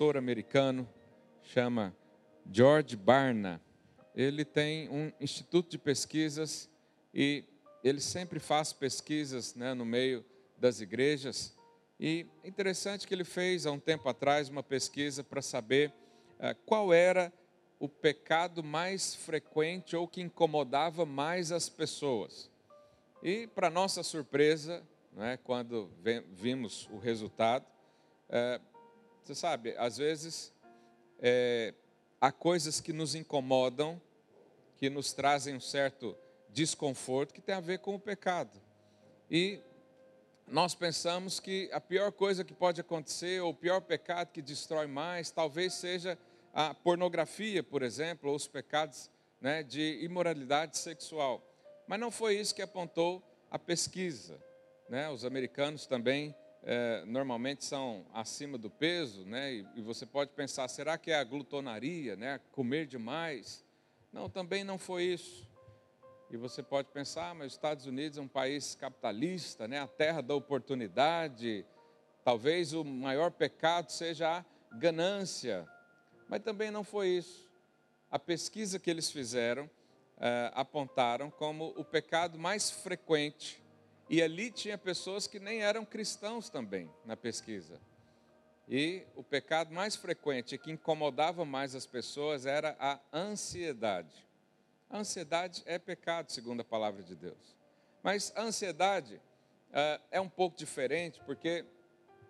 pastor americano, chama George Barna. Ele tem um instituto de pesquisas e ele sempre faz pesquisas né, no meio das igrejas. E interessante que ele fez há um tempo atrás uma pesquisa para saber uh, qual era o pecado mais frequente ou que incomodava mais as pessoas. E, para nossa surpresa, né, quando vimos o resultado, é, você sabe, às vezes é, há coisas que nos incomodam, que nos trazem um certo desconforto, que tem a ver com o pecado. E nós pensamos que a pior coisa que pode acontecer, ou o pior pecado que destrói mais, talvez seja a pornografia, por exemplo, ou os pecados né, de imoralidade sexual. Mas não foi isso que apontou a pesquisa. Né? Os americanos também é, normalmente são acima do peso, né? E, e, você pode pensar, será que é a glutonaria, né? Comer demais? Não, também não foi isso. E você pode pensar, ah, mas os Estados Unidos é um país capitalista, né? A terra da oportunidade. Talvez o maior pecado seja a ganância. Mas também não foi isso. A pesquisa que eles fizeram é, apontaram como o pecado mais frequente e ali tinha pessoas que nem eram cristãos também na pesquisa. E o pecado mais frequente que incomodava mais as pessoas era a ansiedade. A ansiedade é pecado, segundo a palavra de Deus. Mas a ansiedade uh, é um pouco diferente, porque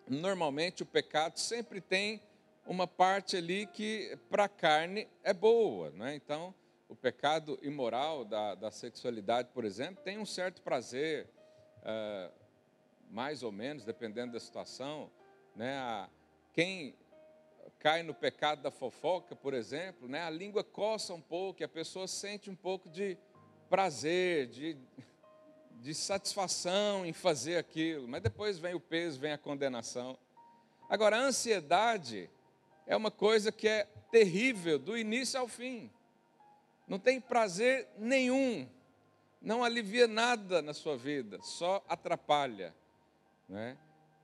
normalmente o pecado sempre tem uma parte ali que para a carne é boa. Né? Então, o pecado imoral da, da sexualidade, por exemplo, tem um certo prazer, uh, mais ou menos, dependendo da situação, né, quem cai no pecado da fofoca, por exemplo, né, a língua coça um pouco, e a pessoa sente um pouco de prazer, de, de satisfação em fazer aquilo, mas depois vem o peso, vem a condenação. Agora, a ansiedade é uma coisa que é terrível do início ao fim, não tem prazer nenhum não alivia nada na sua vida, só atrapalha. Né?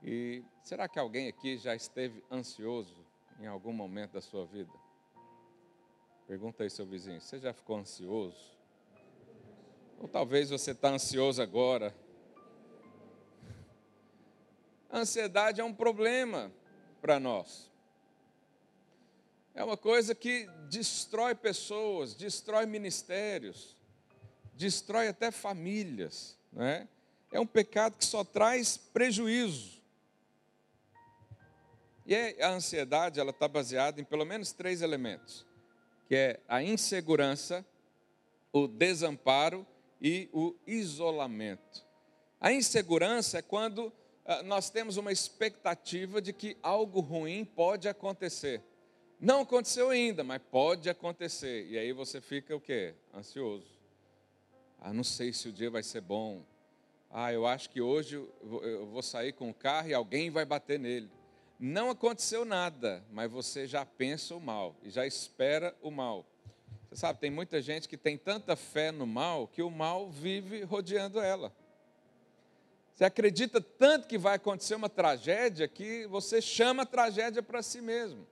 E será que alguém aqui já esteve ansioso em algum momento da sua vida? Pergunta aí seu vizinho, você já ficou ansioso? Ou talvez você está ansioso agora. A ansiedade é um problema para nós. É uma coisa que destrói pessoas, destrói ministérios destrói até famílias. Né? É um pecado que só traz prejuízo. E a ansiedade ela está baseada em pelo menos três elementos, que é a insegurança, o desamparo e o isolamento. A insegurança é quando ah, nós temos uma expectativa de que algo ruim pode acontecer. Não aconteceu ainda, mas pode acontecer. E aí você fica o quê? Ansioso. Ah, não sei se o dia vai ser bom. Ah, eu acho que hoje eu vou sair com o carro e alguém vai bater nele. Não aconteceu nada, mas você já pensa o mal e já espera o mal. Você sabe, tem muita gente que tem tanta fé no mal que o mal vive rodeando ela. Você acredita tanto que vai acontecer uma tragédia que você chama a tragédia para si mesmo.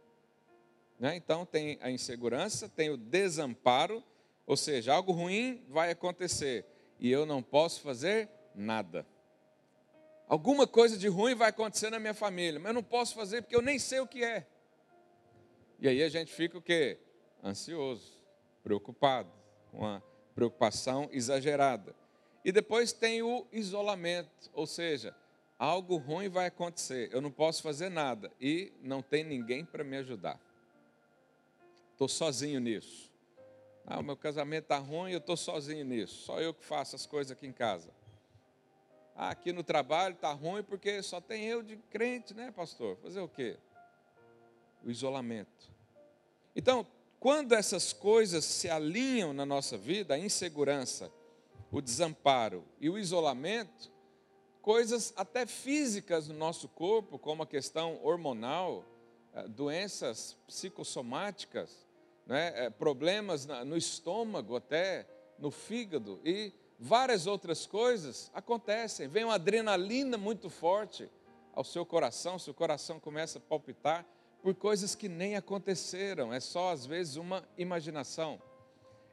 Né? Então tem a insegurança, tem o desamparo, ou seja, algo ruim vai acontecer e eu não posso fazer nada. Alguma coisa de ruim vai acontecer na minha família, mas eu não posso fazer porque eu nem sei o que é. E aí a gente fica o quê? Ansioso, preocupado, com a preocupação exagerada. E depois tem o isolamento, ou seja, algo ruim vai acontecer, eu não posso fazer nada e não tem ninguém para me ajudar. Estou sozinho nisso. Ah, o meu casamento está ruim, eu estou sozinho nisso. Só eu que faço as coisas aqui em casa. Ah, aqui no trabalho está ruim porque só tem eu de crente, né, pastor? Fazer o quê? O isolamento. Então, quando essas coisas se alinham na nossa vida, a insegurança, o desamparo e o isolamento, coisas até físicas no nosso corpo, como a questão hormonal, eh, doenças psicossomáticas, né, é, problemas no estômago, até no fígado e várias outras coisas acontecem. Vem uma adrenalina muito forte ao seu coração, seu coração começa a palpitar, por coisas que nem aconteceram, é só às vezes uma imaginação,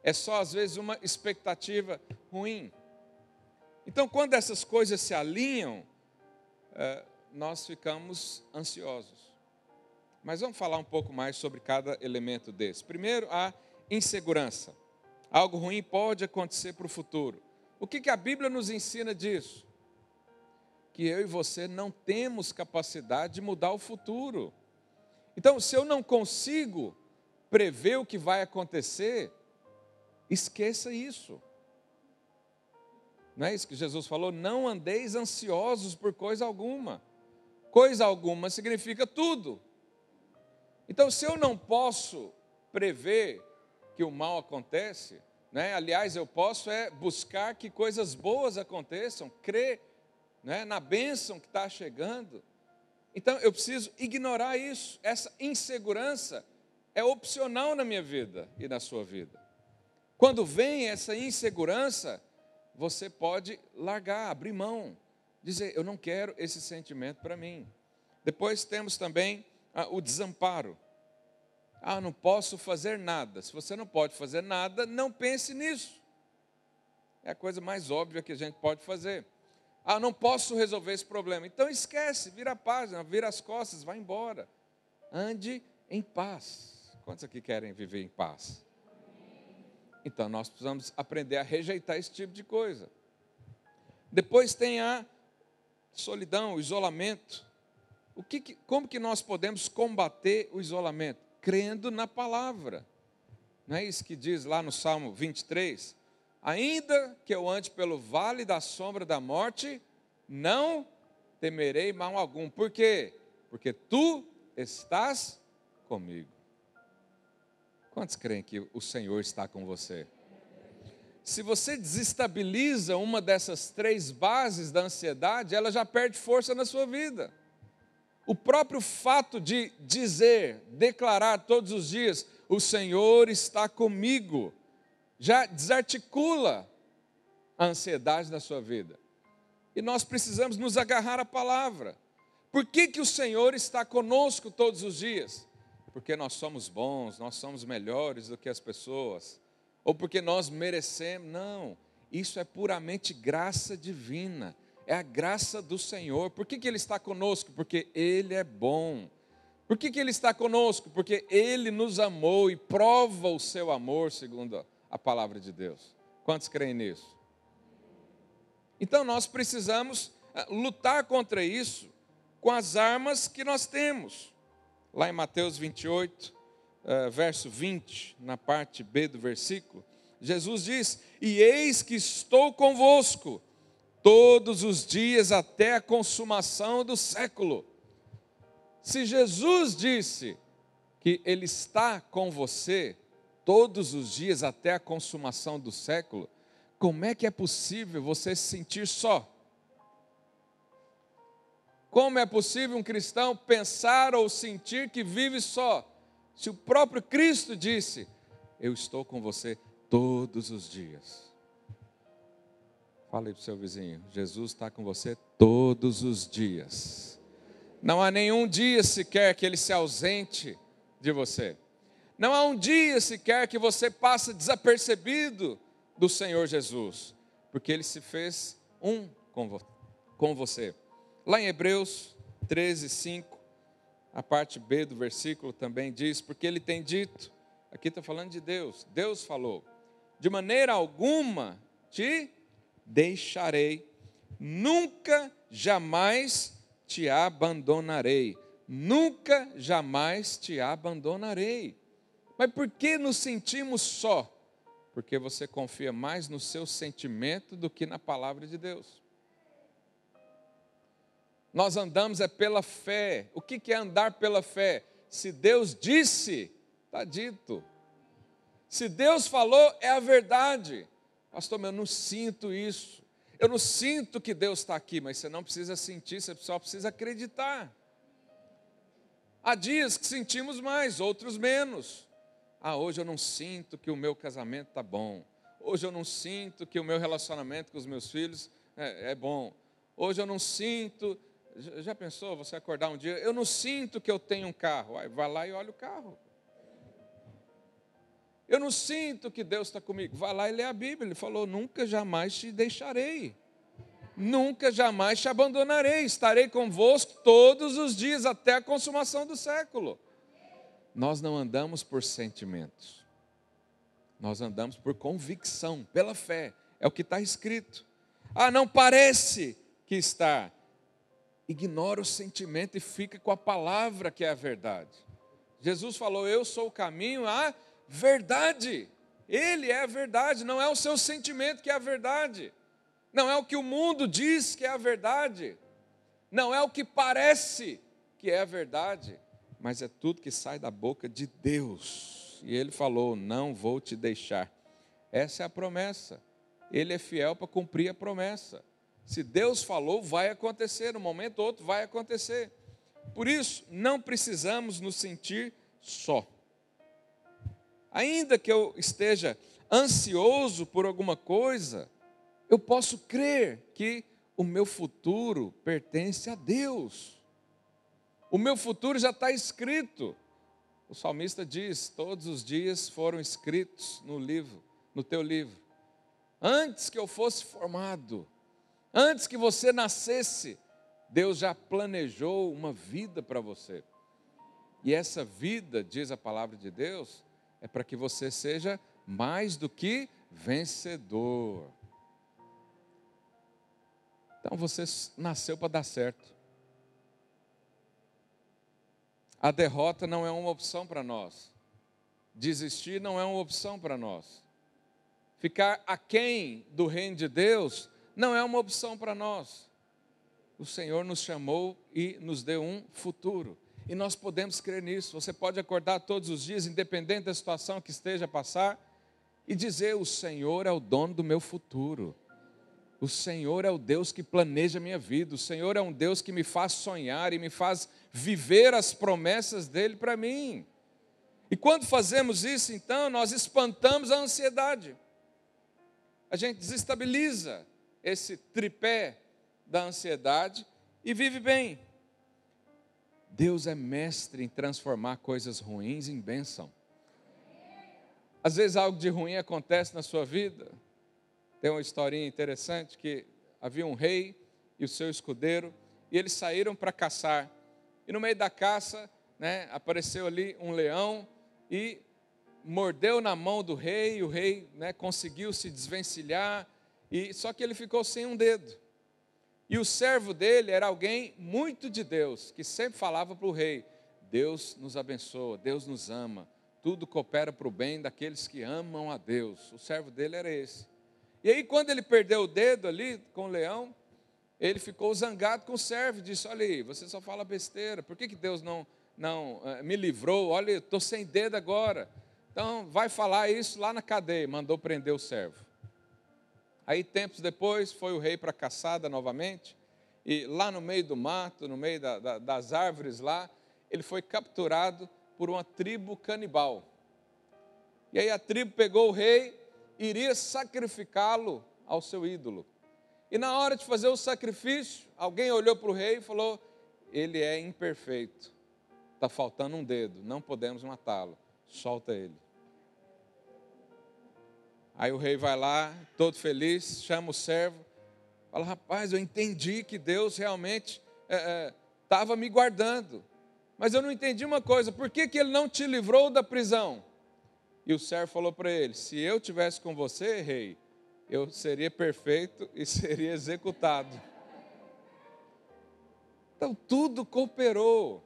é só às vezes uma expectativa ruim. Então, quando essas coisas se alinham, é, nós ficamos ansiosos. Mas vamos falar um pouco mais sobre cada elemento desse. Primeiro, a insegurança. Algo ruim pode acontecer para o futuro. O que, que a Bíblia nos ensina disso? Que eu e você não temos capacidade de mudar o futuro. Então, se eu não consigo prever o que vai acontecer, esqueça isso. Não é isso que Jesus falou? Não andeis ansiosos por coisa alguma. Coisa alguma significa tudo. Então, se eu não posso prever que o mal acontece, né? aliás, eu posso é buscar que coisas boas aconteçam, crer né? na bênção que está chegando. Então eu preciso ignorar isso. Essa insegurança é opcional na minha vida e na sua vida. Quando vem essa insegurança, você pode largar, abrir mão, dizer: Eu não quero esse sentimento para mim. Depois temos também ah, o desamparo. Ah, não posso fazer nada. Se você não pode fazer nada, não pense nisso. É a coisa mais óbvia que a gente pode fazer. Ah, não posso resolver esse problema. Então esquece, vira a página, vira as costas, vai embora. Ande em paz. Quantos aqui querem viver em paz? Então nós precisamos aprender a rejeitar esse tipo de coisa. Depois tem a solidão, o isolamento. O que, como que nós podemos combater o isolamento? Crendo na palavra. Não é isso que diz lá no Salmo 23? Ainda que eu ande pelo vale da sombra da morte, não temerei mal algum. Por quê? Porque tu estás comigo. Quantos creem que o Senhor está com você? Se você desestabiliza uma dessas três bases da ansiedade, ela já perde força na sua vida. O próprio fato de dizer, declarar todos os dias: O Senhor está comigo, já desarticula a ansiedade da sua vida. E nós precisamos nos agarrar à palavra. Por que, que o Senhor está conosco todos os dias? Porque nós somos bons, nós somos melhores do que as pessoas, ou porque nós merecemos. Não, isso é puramente graça divina, é a graça do Senhor. Por que, que Ele está conosco? Porque Ele é bom. Por que, que Ele está conosco? Porque Ele nos amou e prova o seu amor, segundo a palavra de Deus. Quantos creem nisso? Então nós precisamos eh, lutar contra isso com as armas que nós temos. Lá em Mateus 28, eh, verso 20, na parte B do versículo, Jesus diz: E eis que estou convosco todos os dias até a consumação do século. Se Jesus disse que Ele está com você, todos os dias até a consumação do século, como é que é possível você se sentir só? Como é possível um cristão pensar ou sentir que vive só? Se o próprio Cristo disse: Eu estou com você todos os dias. Fale para o seu vizinho: Jesus está com você todos os dias. Não há nenhum dia sequer que ele se ausente de você. Não há um dia sequer que você passe desapercebido do Senhor Jesus, porque ele se fez um com você. Lá em Hebreus 13, 5, a parte B do versículo também diz: Porque ele tem dito, aqui está falando de Deus, Deus falou, de maneira alguma te deixarei, nunca, jamais te abandonarei, nunca, jamais te abandonarei. Mas por que nos sentimos só? Porque você confia mais no seu sentimento do que na palavra de Deus. Nós andamos é pela fé. O que é andar pela fé? Se Deus disse, está dito. Se Deus falou, é a verdade. Pastor, eu não sinto isso. Eu não sinto que Deus está aqui, mas você não precisa sentir, você só precisa acreditar. Há dias que sentimos mais, outros menos. Ah, hoje eu não sinto que o meu casamento está bom. Hoje eu não sinto que o meu relacionamento com os meus filhos é, é bom. Hoje eu não sinto Já pensou você acordar um dia? Eu não sinto que eu tenho um carro. Aí vai lá e olha o carro. Eu não sinto que Deus está comigo. Vai lá e lê a Bíblia. Ele falou: Nunca jamais te deixarei. Nunca jamais te abandonarei. Estarei convosco todos os dias até a consumação do século. Nós não andamos por sentimentos. Nós andamos por convicção, pela fé. É o que está escrito. Ah, não parece que está. Ignora o sentimento e fica com a palavra que é a verdade. Jesus falou: Eu sou o caminho, a verdade. Ele é a verdade, não é o seu sentimento que é a verdade. Não é o que o mundo diz que é a verdade. Não é o que parece que é a verdade. Mas é tudo que sai da boca de Deus. E ele falou: Não vou te deixar. Essa é a promessa. Ele é fiel para cumprir a promessa. Se Deus falou, vai acontecer. No momento ou outro, vai acontecer. Por isso, não precisamos nos sentir só. Ainda que eu esteja ansioso por alguma coisa, eu posso crer que o meu futuro pertence a Deus. O meu futuro já está escrito. O salmista diz: todos os dias foram escritos no livro, no teu livro. Antes que eu fosse formado, antes que você nascesse, Deus já planejou uma vida para você. E essa vida, diz a palavra de Deus, é para que você seja mais do que vencedor. Então você nasceu para dar certo. A derrota não é uma opção para nós. Desistir não é uma opção para nós. Ficar aquém do reino de Deus não é uma opção para nós. O Senhor nos chamou e nos deu um futuro. E nós podemos crer nisso. Você pode acordar todos os dias, independente da situação que esteja a passar, e dizer: O Senhor é o dono do meu futuro. O Senhor é o Deus que planeja a minha vida. O Senhor é um Deus que me faz sonhar e me faz viver as promessas dele para mim. E quando fazemos isso, então, nós espantamos a ansiedade. A gente desestabiliza esse tripé da ansiedade e vive bem. Deus é mestre em transformar coisas ruins em bênção. Às vezes algo de ruim acontece na sua vida. Tem uma historinha interessante que havia um rei e o seu escudeiro e eles saíram para caçar. E no meio da caça, né, apareceu ali um leão e mordeu na mão do rei. E o rei né, conseguiu se desvencilhar e só que ele ficou sem um dedo. E o servo dele era alguém muito de Deus, que sempre falava para o rei: Deus nos abençoa, Deus nos ama, tudo coopera para o bem daqueles que amam a Deus. O servo dele era esse. E aí, quando ele perdeu o dedo ali com o leão, ele ficou zangado com o servo e disse: Olha aí, você só fala besteira, por que, que Deus não, não uh, me livrou? Olha, estou sem dedo agora. Então, vai falar isso lá na cadeia. Mandou prender o servo. Aí, tempos depois, foi o rei para a caçada novamente, e lá no meio do mato, no meio da, da, das árvores lá, ele foi capturado por uma tribo canibal. E aí a tribo pegou o rei e iria sacrificá-lo ao seu ídolo. E na hora de fazer o sacrifício, alguém olhou para o rei e falou: Ele é imperfeito, está faltando um dedo, não podemos matá-lo, solta ele. Aí o rei vai lá, todo feliz, chama o servo, fala: Rapaz, eu entendi que Deus realmente estava é, é, me guardando, mas eu não entendi uma coisa: por que, que ele não te livrou da prisão? E o servo falou para ele: Se eu tivesse com você, rei, eu seria perfeito e seria executado. Então tudo cooperou.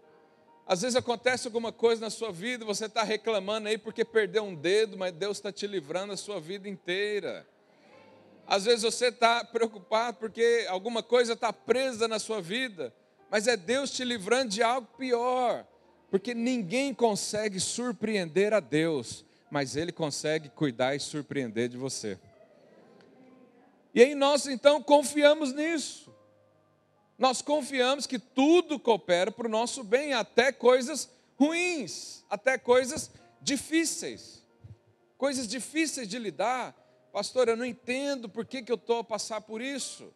Às vezes acontece alguma coisa na sua vida, você está reclamando aí porque perdeu um dedo, mas Deus está te livrando a sua vida inteira. Às vezes você está preocupado porque alguma coisa está presa na sua vida, mas é Deus te livrando de algo pior, porque ninguém consegue surpreender a Deus, mas Ele consegue cuidar e surpreender de você. E aí nós então confiamos nisso. Nós confiamos que tudo coopera para o nosso bem, até coisas ruins, até coisas difíceis. Coisas difíceis de lidar. Pastor, eu não entendo por que, que eu estou a passar por isso.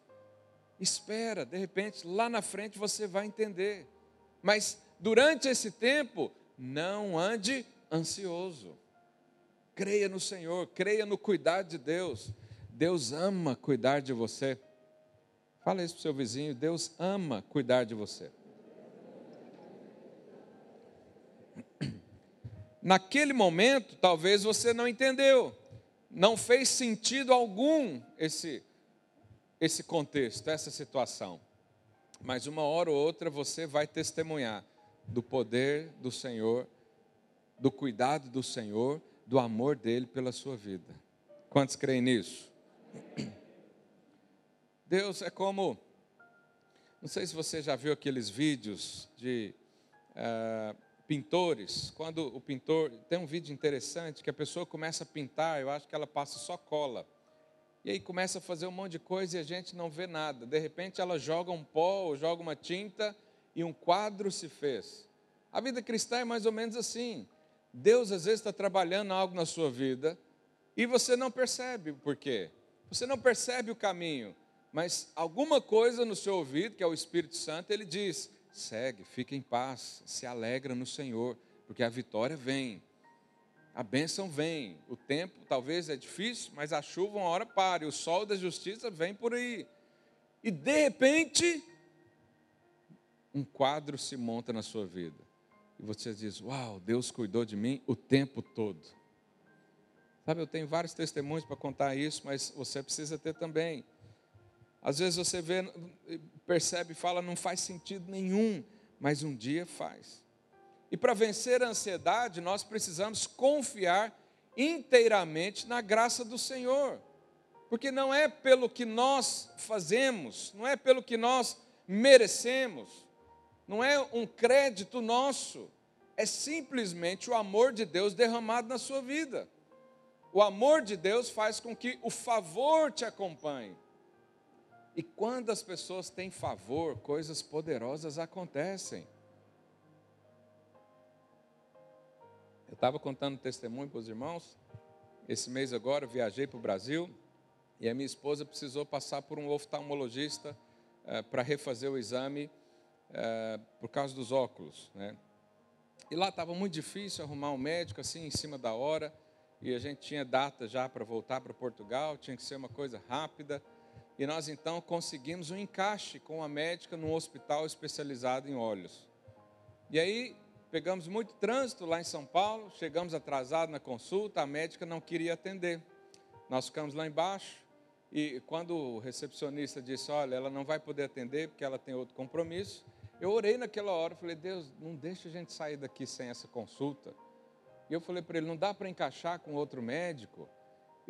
Espera, de repente, lá na frente você vai entender. Mas durante esse tempo, não ande ansioso. Creia no Senhor, creia no cuidado de Deus. Deus ama cuidar de você. Fala isso para o seu vizinho: Deus ama cuidar de você. Naquele momento, talvez você não entendeu, não fez sentido algum esse, esse contexto, essa situação. Mas uma hora ou outra você vai testemunhar do poder do Senhor, do cuidado do Senhor, do amor dele pela sua vida. Quantos creem nisso? Deus é como. Não sei se você já viu aqueles vídeos de uh, pintores. Quando o pintor. Tem um vídeo interessante que a pessoa começa a pintar, eu acho que ela passa só cola. E aí começa a fazer um monte de coisa e a gente não vê nada. De repente ela joga um pó ou joga uma tinta e um quadro se fez. A vida cristã é mais ou menos assim. Deus às vezes está trabalhando algo na sua vida e você não percebe o porquê. Você não percebe o caminho, mas alguma coisa no seu ouvido, que é o Espírito Santo, ele diz: segue, fica em paz, se alegra no Senhor, porque a vitória vem, a bênção vem. O tempo talvez é difícil, mas a chuva uma hora para, e o sol da justiça vem por aí. E de repente, um quadro se monta na sua vida. E você diz: Uau, Deus cuidou de mim o tempo todo. Sabe, eu tenho vários testemunhos para contar isso, mas você precisa ter também. Às vezes você vê, percebe, fala, não faz sentido nenhum, mas um dia faz. E para vencer a ansiedade, nós precisamos confiar inteiramente na graça do Senhor. Porque não é pelo que nós fazemos, não é pelo que nós merecemos, não é um crédito nosso, é simplesmente o amor de Deus derramado na sua vida. O amor de Deus faz com que o favor te acompanhe. E quando as pessoas têm favor, coisas poderosas acontecem. Eu estava contando testemunho para os irmãos. Esse mês agora viajei para o Brasil e a minha esposa precisou passar por um oftalmologista eh, para refazer o exame eh, por causa dos óculos. Né? E lá estava muito difícil arrumar um médico assim em cima da hora e a gente tinha data já para voltar para Portugal, tinha que ser uma coisa rápida. E nós então conseguimos um encaixe com a médica num hospital especializado em olhos. E aí pegamos muito trânsito lá em São Paulo, chegamos atrasados na consulta, a médica não queria atender. Nós ficamos lá embaixo e quando o recepcionista disse, olha, ela não vai poder atender porque ela tem outro compromisso, eu orei naquela hora, falei, Deus, não deixa a gente sair daqui sem essa consulta. E eu falei para ele: não dá para encaixar com outro médico?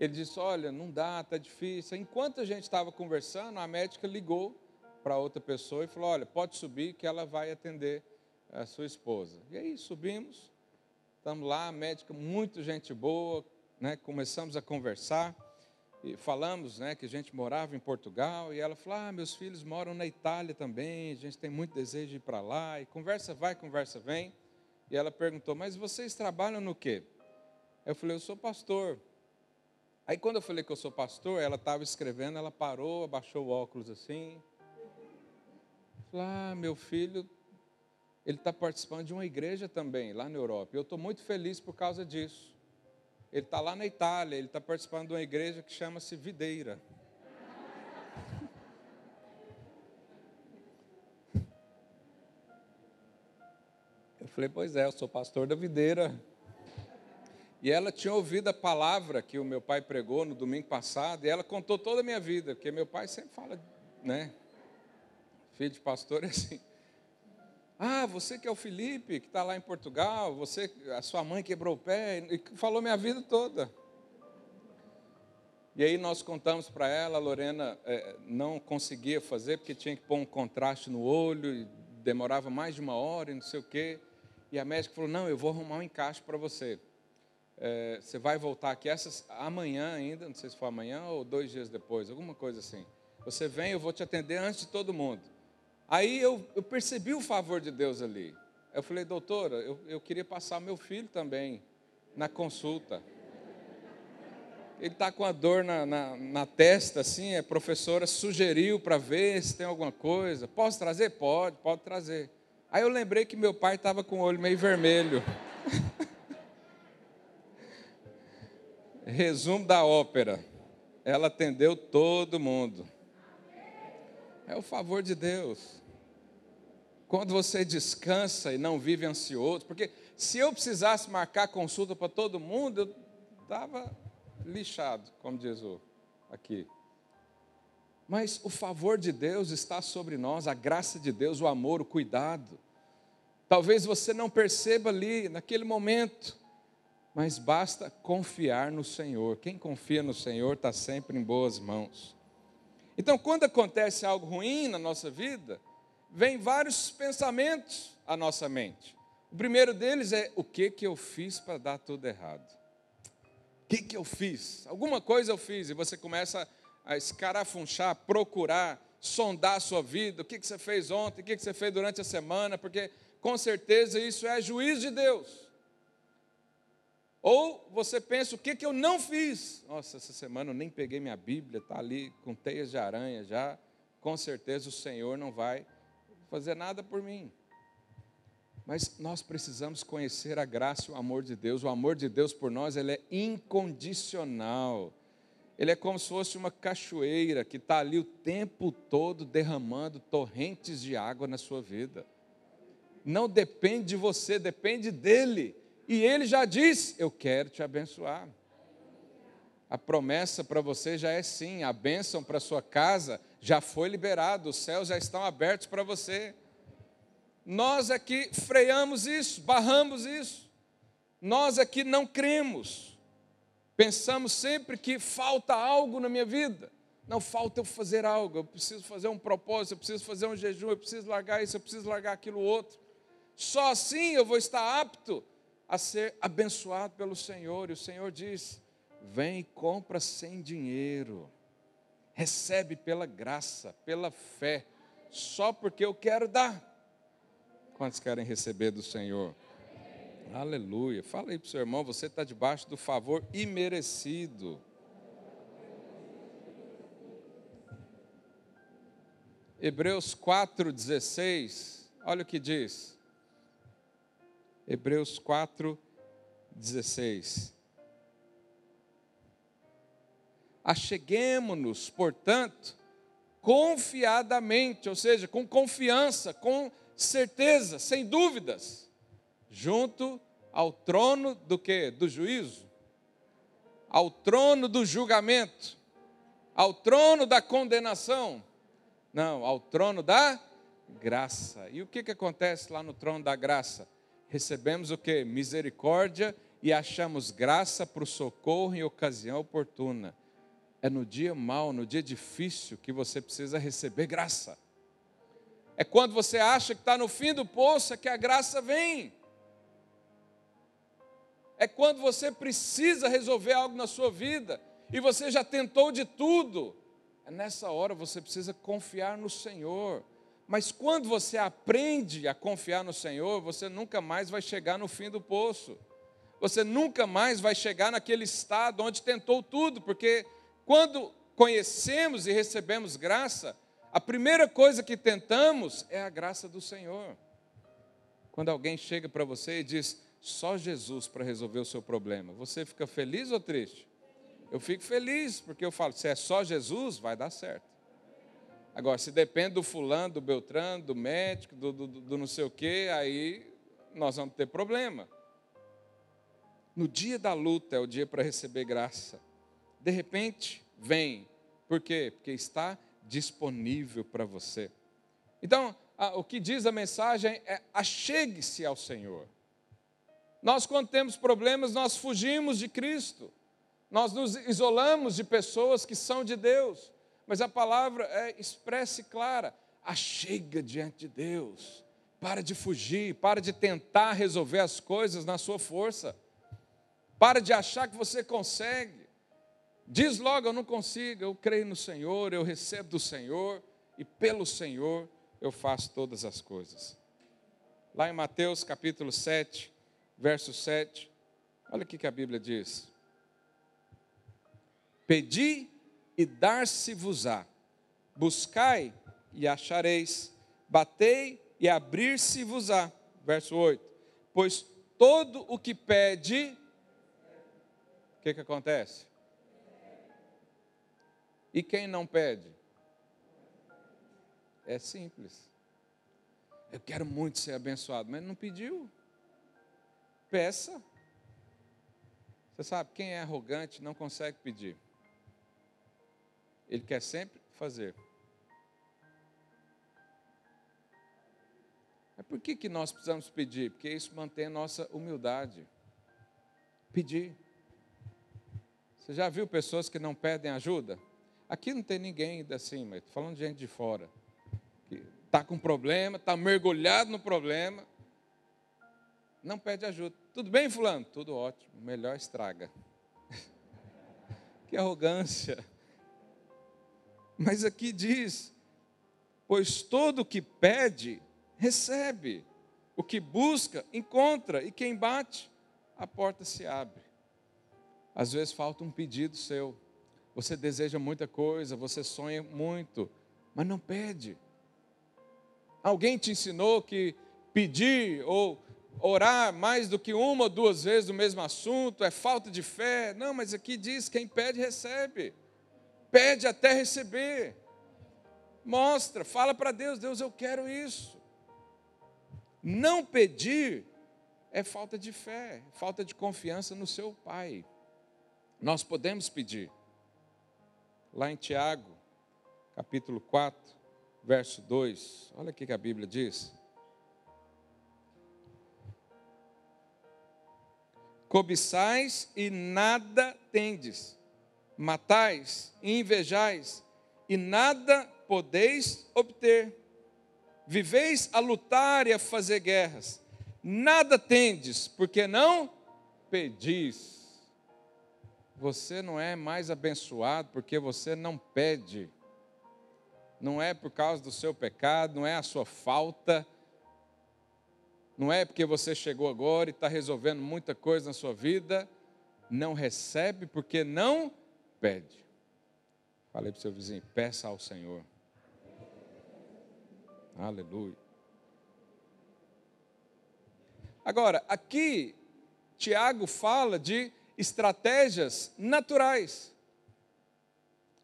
Ele disse: olha, não dá, está difícil. Enquanto a gente estava conversando, a médica ligou para outra pessoa e falou: olha, pode subir que ela vai atender a sua esposa. E aí subimos, estamos lá, a médica, muito gente boa, né, começamos a conversar. E falamos né, que a gente morava em Portugal, e ela falou: Ah, meus filhos moram na Itália também, a gente tem muito desejo de ir para lá, e conversa vai, conversa vem. E ela perguntou: Mas vocês trabalham no quê? Eu falei: Eu sou pastor. Aí, quando eu falei que eu sou pastor, ela estava escrevendo, ela parou, abaixou o óculos assim. Falei: Ah, meu filho, ele está participando de uma igreja também, lá na Europa. Eu estou muito feliz por causa disso. Ele está lá na Itália, ele está participando de uma igreja que chama-se Videira. falei, pois é, eu sou pastor da videira. E ela tinha ouvido a palavra que o meu pai pregou no domingo passado, e ela contou toda a minha vida, porque meu pai sempre fala, né? Filho de pastor é assim. Ah, você que é o Felipe, que está lá em Portugal, você, a sua mãe quebrou o pé, e falou minha vida toda. E aí nós contamos para ela, a Lorena é, não conseguia fazer, porque tinha que pôr um contraste no olho, e demorava mais de uma hora e não sei o quê. E a médica falou: Não, eu vou arrumar um encaixe para você. É, você vai voltar aqui essas, amanhã ainda, não sei se for amanhã ou dois dias depois, alguma coisa assim. Você vem, eu vou te atender antes de todo mundo. Aí eu, eu percebi o favor de Deus ali. Eu falei, doutora, eu, eu queria passar meu filho também na consulta. Ele está com a dor na, na, na, testa, assim, a professora sugeriu para ver se tem alguma coisa. Posso trazer? Pode, pode trazer. Aí eu lembrei que meu pai estava com o olho meio vermelho. Resumo da ópera. Ela atendeu todo mundo. É o favor de Deus. Quando você descansa e não vive ansioso, porque se eu precisasse marcar consulta para todo mundo, eu estava lixado, como diz o aqui. Mas o favor de Deus está sobre nós, a graça de Deus, o amor, o cuidado. Talvez você não perceba ali, naquele momento, mas basta confiar no Senhor. Quem confia no Senhor está sempre em boas mãos. Então, quando acontece algo ruim na nossa vida, vem vários pensamentos à nossa mente. O primeiro deles é: o que, que eu fiz para dar tudo errado? que, que eu fiz? Alguma coisa eu fiz, e você começa a escarafunchar, procurar, sondar a sua vida, o que, que você fez ontem, o que, que você fez durante a semana, porque com certeza isso é juízo de Deus. Ou você pensa, o que, que eu não fiz? Nossa, essa semana eu nem peguei minha Bíblia, está ali com teias de aranha já. Com certeza o Senhor não vai fazer nada por mim. Mas nós precisamos conhecer a graça e o amor de Deus. O amor de Deus por nós ele é incondicional. Ele é como se fosse uma cachoeira que está ali o tempo todo derramando torrentes de água na sua vida. Não depende de você, depende dele. E ele já diz: Eu quero te abençoar. A promessa para você já é sim, a bênção para sua casa já foi liberada, os céus já estão abertos para você. Nós aqui é freamos isso, barramos isso. Nós aqui é não cremos. Pensamos sempre que falta algo na minha vida. Não falta eu fazer algo, eu preciso fazer um propósito, eu preciso fazer um jejum, eu preciso largar isso, eu preciso largar aquilo outro. Só assim eu vou estar apto a ser abençoado pelo Senhor. E o Senhor diz: vem e compra sem dinheiro, recebe pela graça, pela fé, só porque eu quero dar. Quantos querem receber do Senhor? Aleluia. Fala aí para o seu irmão, você está debaixo do favor imerecido. Hebreus 4,16, olha o que diz. Hebreus 4,16. Acheguemo-nos, portanto, confiadamente, ou seja, com confiança, com certeza, sem dúvidas, junto ao trono do que? Do juízo, ao trono do julgamento, ao trono da condenação, não, ao trono da graça. E o que, que acontece lá no trono da graça? Recebemos o que? Misericórdia e achamos graça para o socorro em ocasião oportuna. É no dia mau, no dia difícil, que você precisa receber graça. É quando você acha que está no fim do poço é que a graça vem. É quando você precisa resolver algo na sua vida e você já tentou de tudo. É nessa hora você precisa confiar no Senhor. Mas quando você aprende a confiar no Senhor, você nunca mais vai chegar no fim do poço. Você nunca mais vai chegar naquele estado onde tentou tudo, porque quando conhecemos e recebemos graça, a primeira coisa que tentamos é a graça do Senhor. Quando alguém chega para você e diz, só Jesus para resolver o seu problema, você fica feliz ou triste? Eu fico feliz, porque eu falo, se é só Jesus, vai dar certo. Agora, se depende do fulano, do Beltrano, do médico, do, do, do não sei o quê, aí nós vamos ter problema. No dia da luta é o dia para receber graça. De repente, vem. Por quê? Porque está disponível para você. Então, o que diz a mensagem é: achegue-se ao Senhor. Nós, quando temos problemas, nós fugimos de Cristo, nós nos isolamos de pessoas que são de Deus, mas a palavra é expressa e clara: achega diante de Deus, para de fugir, para de tentar resolver as coisas na sua força, para de achar que você consegue. Diz logo: Eu não consigo, eu creio no Senhor, eu recebo do Senhor e pelo Senhor eu faço todas as coisas. Lá em Mateus capítulo 7, verso 7, olha o que a Bíblia diz. Pedi e dar-se-vos-á. Buscai e achareis. Batei e abrir-se-vos-á. Verso 8. Pois todo o que pede, o que, que acontece? E quem não pede? É simples. Eu quero muito ser abençoado, mas não pediu. Peça. Você sabe, quem é arrogante não consegue pedir. Ele quer sempre fazer. Mas por que, que nós precisamos pedir? Porque isso mantém a nossa humildade. Pedir. Você já viu pessoas que não pedem ajuda? Aqui não tem ninguém assim, mas estou falando de gente de fora. Que está com problema, está mergulhado no problema, não pede ajuda. Tudo bem, fulano? Tudo ótimo, melhor estraga. que arrogância. Mas aqui diz: pois todo que pede, recebe. O que busca, encontra. E quem bate, a porta se abre. Às vezes falta um pedido seu. Você deseja muita coisa, você sonha muito, mas não pede. Alguém te ensinou que pedir ou orar mais do que uma ou duas vezes o mesmo assunto é falta de fé? Não, mas aqui diz: quem pede, recebe. Pede até receber. Mostra, fala para Deus: Deus, eu quero isso. Não pedir é falta de fé, falta de confiança no seu Pai. Nós podemos pedir lá em Tiago, capítulo 4, verso 2. Olha o que a Bíblia diz. Cobiçais e nada tendes, matais invejais e nada podeis obter. Viveis a lutar e a fazer guerras, nada tendes, porque não pedis você não é mais abençoado porque você não pede. Não é por causa do seu pecado, não é a sua falta. Não é porque você chegou agora e está resolvendo muita coisa na sua vida. Não recebe porque não pede. Falei para o seu vizinho: peça ao Senhor. Aleluia. Agora, aqui, Tiago fala de estratégias naturais.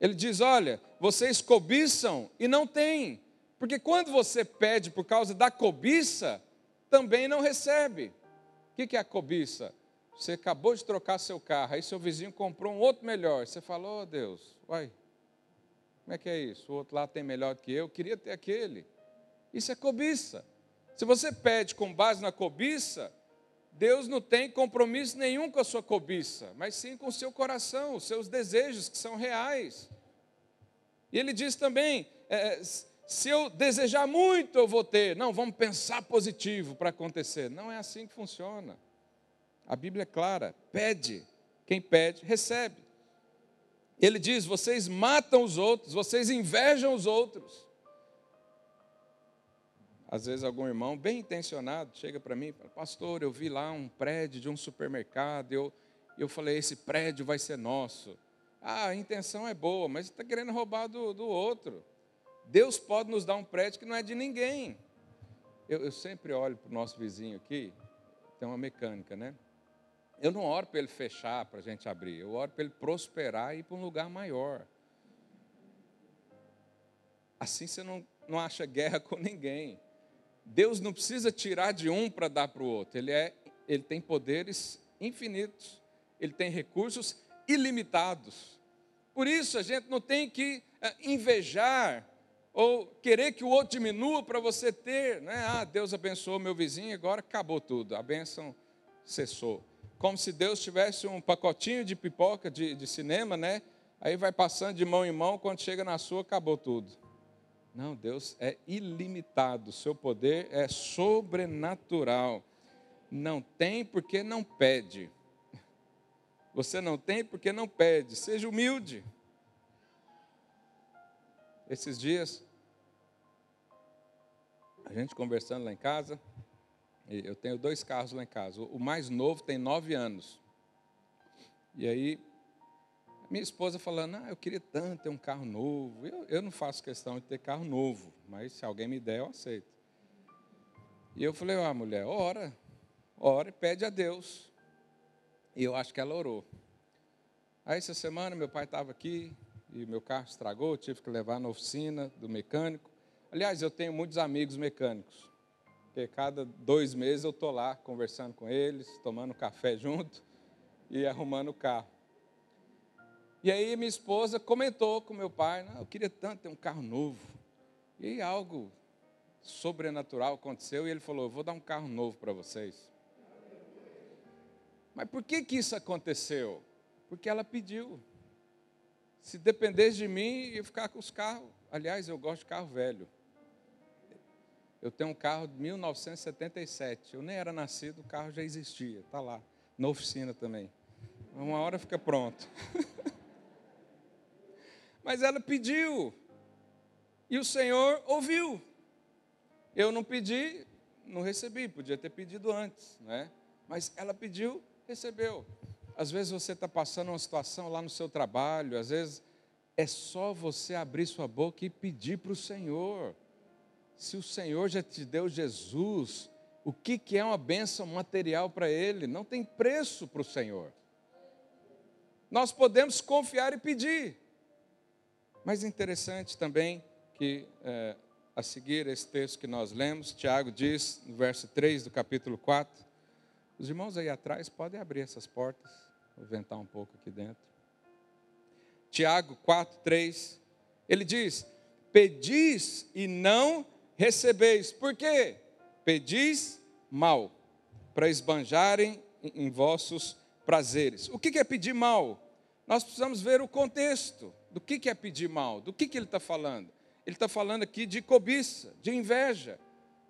Ele diz: olha, vocês cobiçam e não têm, porque quando você pede por causa da cobiça, também não recebe. O que é a cobiça? Você acabou de trocar seu carro, aí seu vizinho comprou um outro melhor. Você falou, oh, Deus, uai, como é que é isso? O outro lá tem melhor do que eu, queria ter aquele. Isso é cobiça. Se você pede com base na cobiça, Deus não tem compromisso nenhum com a sua cobiça, mas sim com o seu coração, os seus desejos que são reais. E ele diz também: é, se eu desejar muito, eu vou ter. Não, vamos pensar positivo para acontecer. Não é assim que funciona. A Bíblia é clara: pede, quem pede, recebe. Ele diz: vocês matam os outros, vocês invejam os outros. Às vezes algum irmão bem intencionado chega para mim e fala, pastor, eu vi lá um prédio de um supermercado, eu, eu falei, esse prédio vai ser nosso. Ah, a intenção é boa, mas está querendo roubar do, do outro. Deus pode nos dar um prédio que não é de ninguém. Eu, eu sempre olho para o nosso vizinho aqui, tem uma mecânica, né? Eu não oro para ele fechar para a gente abrir, eu oro para ele prosperar e ir para um lugar maior. Assim você não, não acha guerra com ninguém. Deus não precisa tirar de um para dar para o outro. Ele, é, ele tem poderes infinitos. Ele tem recursos ilimitados. Por isso a gente não tem que eh, invejar ou querer que o outro diminua para você ter. Né? Ah, Deus abençoou meu vizinho, agora acabou tudo. A bênção cessou. Como se Deus tivesse um pacotinho de pipoca de, de cinema, né? Aí vai passando de mão em mão, quando chega na sua, acabou tudo. Não, Deus é ilimitado, seu poder é sobrenatural. Não tem porque não pede. Você não tem porque não pede. Seja humilde. Esses dias, a gente conversando lá em casa, eu tenho dois carros lá em casa. O mais novo tem nove anos. E aí, Minha esposa falando, ah, eu queria tanto ter um carro novo. Eu, eu não faço questão de ter carro novo, mas se alguém me der, eu aceito. E eu falei, ah, mulher, ora, ora e pede a Deus. E eu acho que ela orou. Aí essa semana meu pai estava aqui e meu carro estragou, tive que levar na oficina do mecânico. Aliás, eu tenho muitos amigos mecânicos, porque cada dois meses eu estou lá conversando com eles, tomando café junto e arrumando o carro. E aí minha esposa comentou com meu pai, não, eu queria tanto ter um carro novo. E aí algo sobrenatural aconteceu e ele falou, eu vou dar um carro novo para vocês. Mas por que que isso aconteceu? Porque ela pediu. Se dependesse de mim, ia ficar com os carros. Aliás, eu gosto de carro velho. Eu tenho um carro de 1977. Eu nem era nascido, o carro já existia. Está lá, na oficina também. Uma hora fica pronto. Mas ela pediu. E o Senhor ouviu. Eu não pedi, não recebi, podia ter pedido antes, né? Mas ela pediu, recebeu. Às vezes você está passando uma situação lá no seu trabalho, às vezes é só você abrir sua boca e pedir para o Senhor. Se o Senhor já te deu Jesus, o que, que é uma bênção material para Ele? Não tem preço para o Senhor. Nós podemos confiar e pedir. Mas interessante também que, é, a seguir esse texto que nós lemos, Tiago diz, no verso 3 do capítulo 4, os irmãos aí atrás podem abrir essas portas, vou ventar um pouco aqui dentro. Tiago 4, 3, ele diz: Pedis e não recebeis. Por quê? Pedis mal, para esbanjarem em vossos prazeres. O que é pedir mal? Nós precisamos ver o contexto. Do que, é pedir mal? Do que, que ele está falando? Ele está falando aqui de cobiça, de inveja,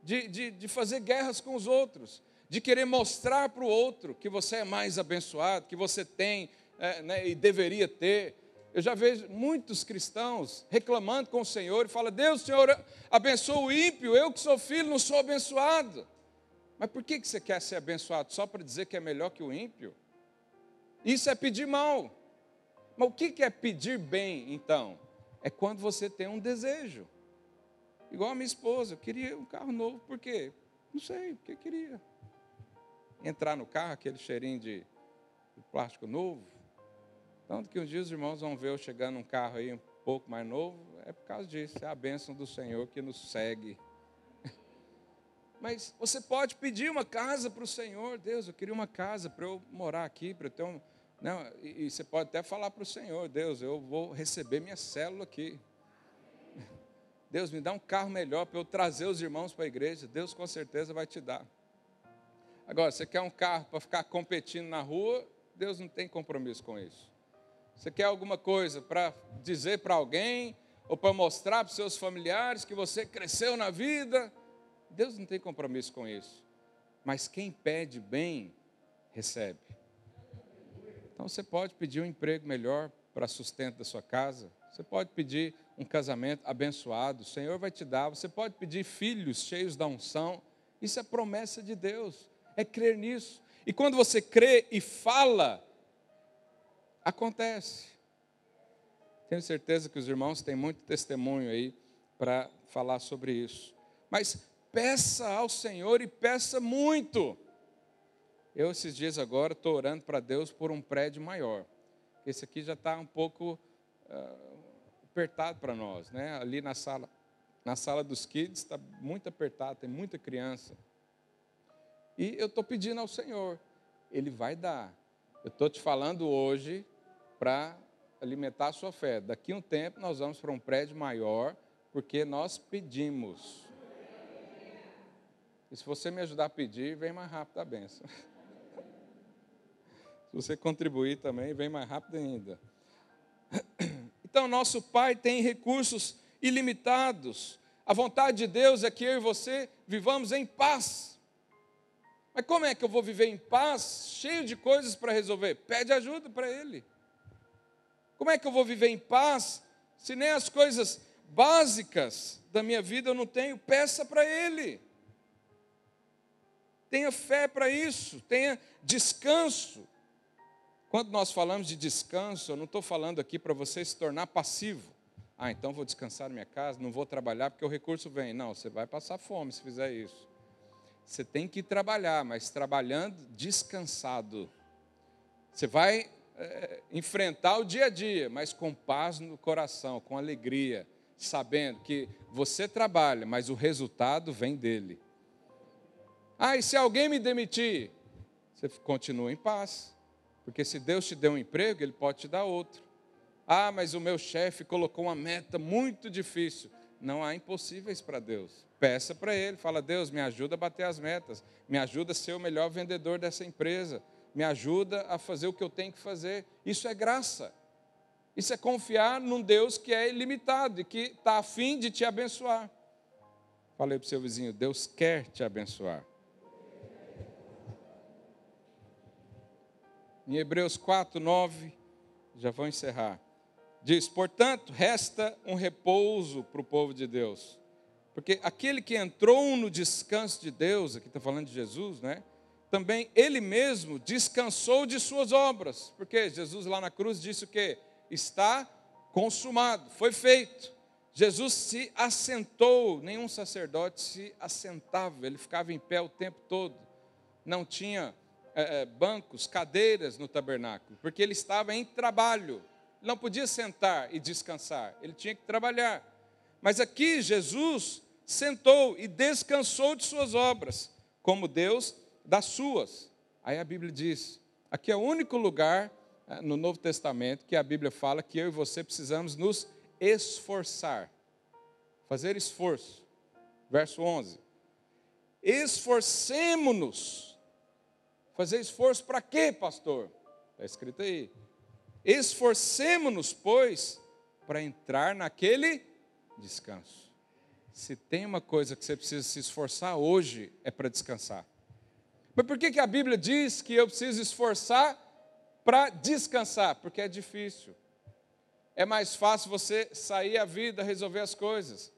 de, de, de fazer guerras com os outros, de querer mostrar para o outro que você é mais abençoado, que você tem é, né, e deveria ter. Eu já vejo muitos cristãos reclamando com o Senhor e falam: Deus, Senhor, abençoa o ímpio, eu que sou filho não sou abençoado. Mas por que você quer ser abençoado? Só para dizer que é melhor que o ímpio? Isso é pedir mal. Mas o que é pedir bem, então? É quando você tem um desejo. Igual a minha esposa, eu queria um carro novo, por quê? Não sei, porque queria. Entrar no carro, aquele cheirinho de plástico novo. Tanto que um dia os irmãos vão ver eu chegando num carro aí um pouco mais novo, é por causa disso, é a bênção do Senhor que nos segue. Mas você pode pedir uma casa para o Senhor, Deus, eu queria uma casa para eu morar aqui, para eu ter um, não, e, e você pode até falar para o Senhor, Deus, eu vou receber minha célula aqui. Deus, me dá um carro melhor para eu trazer os irmãos para a igreja. Deus com certeza vai te dar. Agora, você quer um carro para ficar competindo na rua? Deus não tem compromisso com isso. Você quer alguma coisa para dizer para alguém ou para mostrar para os seus familiares que você cresceu na vida? Deus não tem compromisso com isso. Mas quem pede bem, recebe. Então você pode pedir um emprego melhor para sustento da sua casa. Você pode pedir um casamento abençoado, o Senhor vai te dar. Você pode pedir filhos cheios da unção. Isso é promessa de Deus, é crer nisso. E quando você crê e fala, acontece. Tenho certeza que os irmãos têm muito testemunho aí para falar sobre isso. Mas peça ao Senhor e peça muito. Eu, esses dias agora, estou orando para Deus por um prédio maior. Esse aqui já está um pouco uh, apertado para nós, né? Ali na sala, na sala dos kids está muito apertado, tem muita criança. E eu estou pedindo ao Senhor, Ele vai dar. Eu estou te falando hoje para alimentar a sua fé. Daqui a um tempo nós vamos para um prédio maior, porque nós pedimos. E se você me ajudar a pedir, vem mais rápido a benção. Se você contribuir também, vem mais rápido ainda. Então, nosso Pai tem recursos ilimitados. A vontade de Deus é que eu e você vivamos em paz. Mas como é que eu vou viver em paz, cheio de coisas para resolver? Pede ajuda para Ele. Como é que eu vou viver em paz, se nem as coisas básicas da minha vida eu não tenho? Peça para Ele. Tenha fé para isso, tenha descanso. Quando nós falamos de descanso, eu não estou falando aqui para você se tornar passivo. Ah, então vou descansar na minha casa, não vou trabalhar porque o recurso vem. Não, você vai passar fome se fizer isso. Você tem que trabalhar, mas trabalhando descansado. Você vai é, enfrentar o dia a dia, mas com paz no coração, com alegria, sabendo que você trabalha, mas o resultado vem dele. Ah, e se alguém me demitir? Você continua em paz. Porque se Deus te deu um emprego, Ele pode te dar outro. Ah, mas o meu chefe colocou uma meta muito difícil. Não há impossíveis para Deus. Peça para Ele, fala, Deus, me ajuda a bater as metas, me ajuda a ser o melhor vendedor dessa empresa, me ajuda a fazer o que eu tenho que fazer. Isso é graça. Isso é confiar num Deus que é ilimitado e que está afim de te abençoar. Falei para o seu vizinho, Deus quer te abençoar. Em Hebreus 4, 9, já vou encerrar. Diz: portanto, resta um repouso para o povo de Deus. Porque aquele que entrou no descanso de Deus, aqui está falando de Jesus, né? Também ele mesmo descansou de suas obras. Porque Jesus lá na cruz disse o quê? Está consumado, foi feito. Jesus se assentou, nenhum sacerdote se assentava, ele ficava em pé o tempo todo. Não tinha é, é, bancos, cadeiras no tabernáculo, porque ele estava em trabalho. Não podia sentar e descansar, ele tinha que trabalhar. Mas aqui Jesus sentou e descansou de suas obras, como Deus das suas. Aí a Bíblia diz: aqui é o único lugar é, no Novo Testamento que a Bíblia fala que eu e você precisamos nos esforçar, fazer esforço. Verso 11: Esforcemo-nos Fazer esforço para quê, pastor? Está escrito aí. Esforcemos-nos, pois, para entrar naquele descanso. Se tem uma coisa que você precisa se esforçar hoje, é para descansar. Mas por que, que a Bíblia diz que eu preciso esforçar para descansar? Porque é difícil. É mais fácil você sair a vida, resolver as coisas.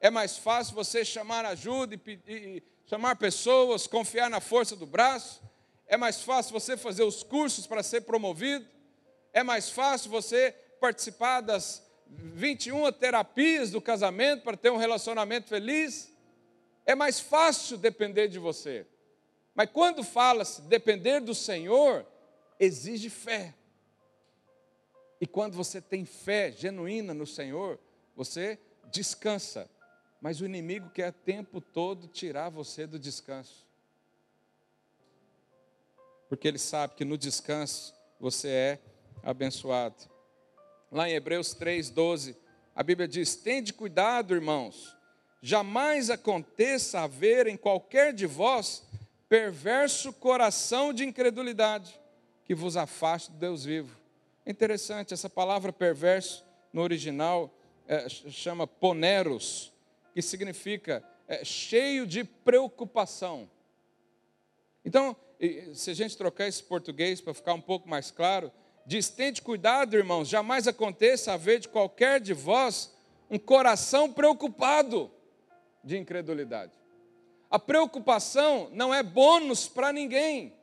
É mais fácil você chamar ajuda e, e chamar pessoas, confiar na força do braço é mais fácil você fazer os cursos para ser promovido, é mais fácil você participar das 21 terapias do casamento para ter um relacionamento feliz. É mais fácil depender de você. Mas quando fala-se depender do Senhor, exige fé. E quando você tem fé genuína no Senhor, você descansa. Mas o inimigo quer o tempo todo tirar você do descanso porque ele sabe que no descanso você é abençoado. Lá em Hebreus 3:12, a Bíblia diz: "Tende cuidado, irmãos, jamais aconteça haver em qualquer de vós perverso coração de incredulidade, que vos afaste do Deus vivo." É interessante, essa palavra perverso no original é, chama poneros, que significa é, cheio de preocupação. Então, se a gente trocar esse português para ficar um pouco mais claro, diz: tente cuidado, irmãos, jamais aconteça haver de qualquer de vós um coração preocupado de incredulidade. A preocupação não é bônus para ninguém.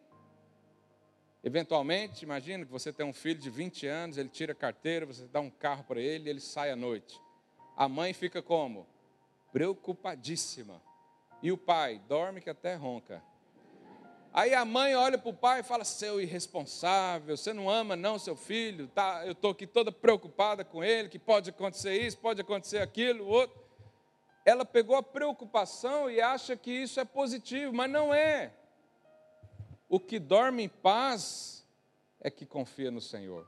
Eventualmente, imagina que você tem um filho de 20 anos, ele tira a carteira, você dá um carro para ele, ele sai à noite. A mãe fica como? Preocupadíssima. E o pai dorme que até ronca. Aí a mãe olha para o pai e fala: Seu irresponsável, você não ama não seu filho, tá, eu estou aqui toda preocupada com ele, que pode acontecer isso, pode acontecer aquilo, outro. Ela pegou a preocupação e acha que isso é positivo, mas não é. O que dorme em paz é que confia no Senhor.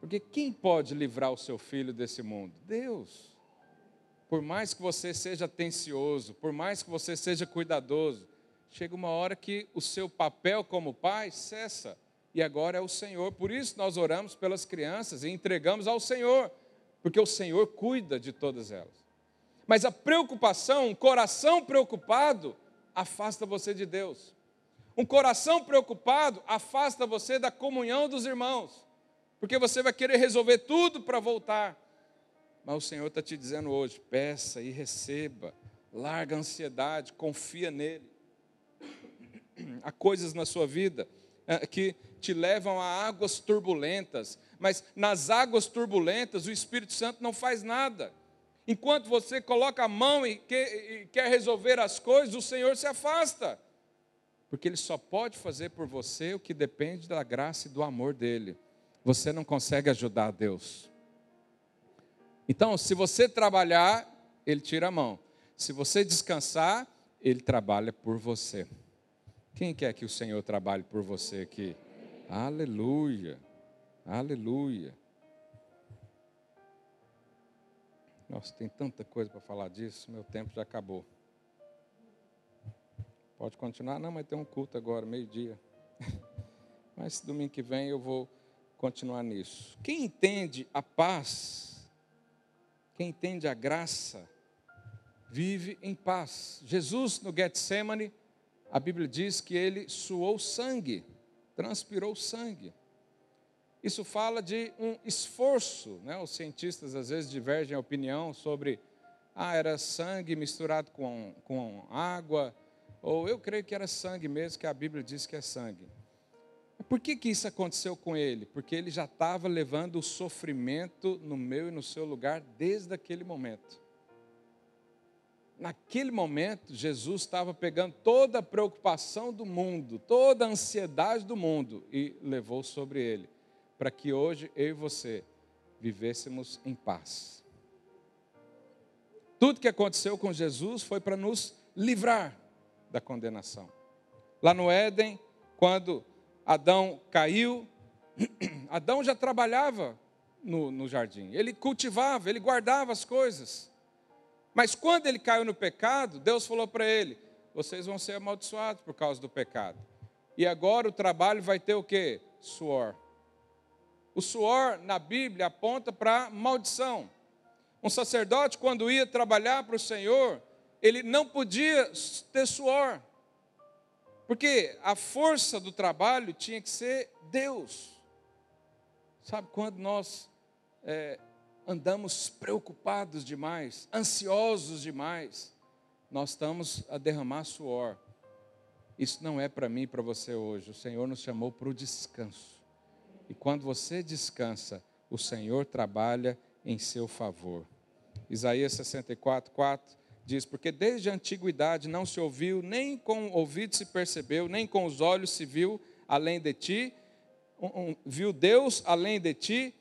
Porque quem pode livrar o seu filho desse mundo? Deus. Por mais que você seja atencioso, por mais que você seja cuidadoso, chega uma hora que o seu papel como pai cessa. E agora é o Senhor. Por isso nós oramos pelas crianças e entregamos ao Senhor, porque o Senhor cuida de todas elas. Mas a preocupação, um coração preocupado, afasta você de Deus. Um coração preocupado afasta você da comunhão dos irmãos, porque você vai querer resolver tudo para voltar. Mas o Senhor está te dizendo hoje: peça e receba, larga a ansiedade, confia nele há coisas na sua vida é, que te levam a águas turbulentas, mas nas águas turbulentas o Espírito Santo não faz nada. Enquanto você coloca a mão e quer resolver as coisas, o Senhor se afasta. Porque Ele só pode fazer por você o que depende da graça e do amor dEle. Você não consegue ajudar a Deus. Então, se você trabalhar, Ele tira a mão. Se você descansar, Ele trabalha por você. Quem quer que o Senhor trabalhe por você aqui? Aleluia, aleluia. Nossa, tem tanta coisa para falar disso, meu tempo já acabou. Pode continuar? Não, mas tem um culto agora, meio-dia. Mas domingo que vem eu vou continuar nisso. Quem entende a paz, quem entende a graça, vive em paz. Jesus no Getsemane, a Bíblia diz que ele suou sangue, transpirou sangue. Isso fala de um esforço, né? Os cientistas às vezes divergem a opinião sobre ah, era sangue misturado com, com água, ou eu creio que era sangue mesmo, que a Bíblia diz que é sangue. Por que, que isso aconteceu com ele? Porque ele já estava levando o sofrimento no meu e no seu lugar desde aquele momento. Naquele momento, Jesus estava pegando toda a preocupação do mundo, toda a ansiedade do mundo e levou sobre ele, para que hoje eu e você vivêssemos em paz. Tudo que aconteceu com Jesus foi para nos livrar da condenação. Lá no Éden, quando Adão caiu, Adão já trabalhava no, no jardim, ele cultivava, ele guardava as coisas. Mas quando ele caiu no pecado, Deus falou para ele: vocês vão ser amaldiçoados por causa do pecado. E agora o trabalho vai ter o que? Suor. O suor na Bíblia aponta para maldição. Um sacerdote, quando ia trabalhar para o Senhor, ele não podia ter suor, porque a força do trabalho tinha que ser Deus. Sabe quando nós é, andamos preocupados demais, ansiosos demais, nós estamos a derramar suor. Isso não é para mim e para você hoje. O Senhor nos chamou para o descanso. E quando você descansa, o Senhor trabalha em seu favor. Isaías 64, 4 diz: Porque desde a antiguidade não se ouviu, nem com o ouvido se percebeu, nem com os olhos se viu além de ti, um, um, viu Deus além de ti,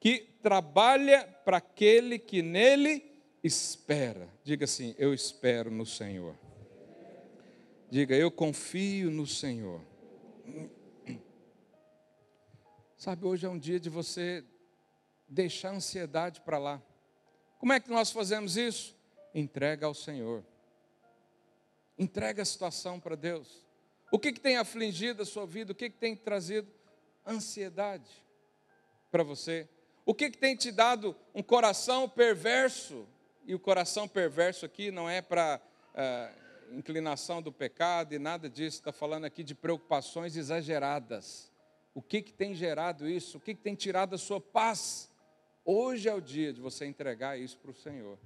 que trabalha para aquele que nele espera. Diga assim: Eu espero no Senhor. Diga, eu confio no Senhor. Sabe, hoje é um dia de você deixar a ansiedade para lá. Como é que nós fazemos isso? entrega ao Senhor. Entrega a situação para Deus. O que, que tem afligido a sua vida? O que, que tem trazido ansiedade para você? O que, que tem te dado um coração perverso? E o coração perverso aqui não é para uh, inclinação do pecado e nada disso, está falando aqui de preocupações exageradas. O que, que tem gerado isso? O que, que tem tirado a sua paz? Hoje é o dia de você entregar isso para o Senhor.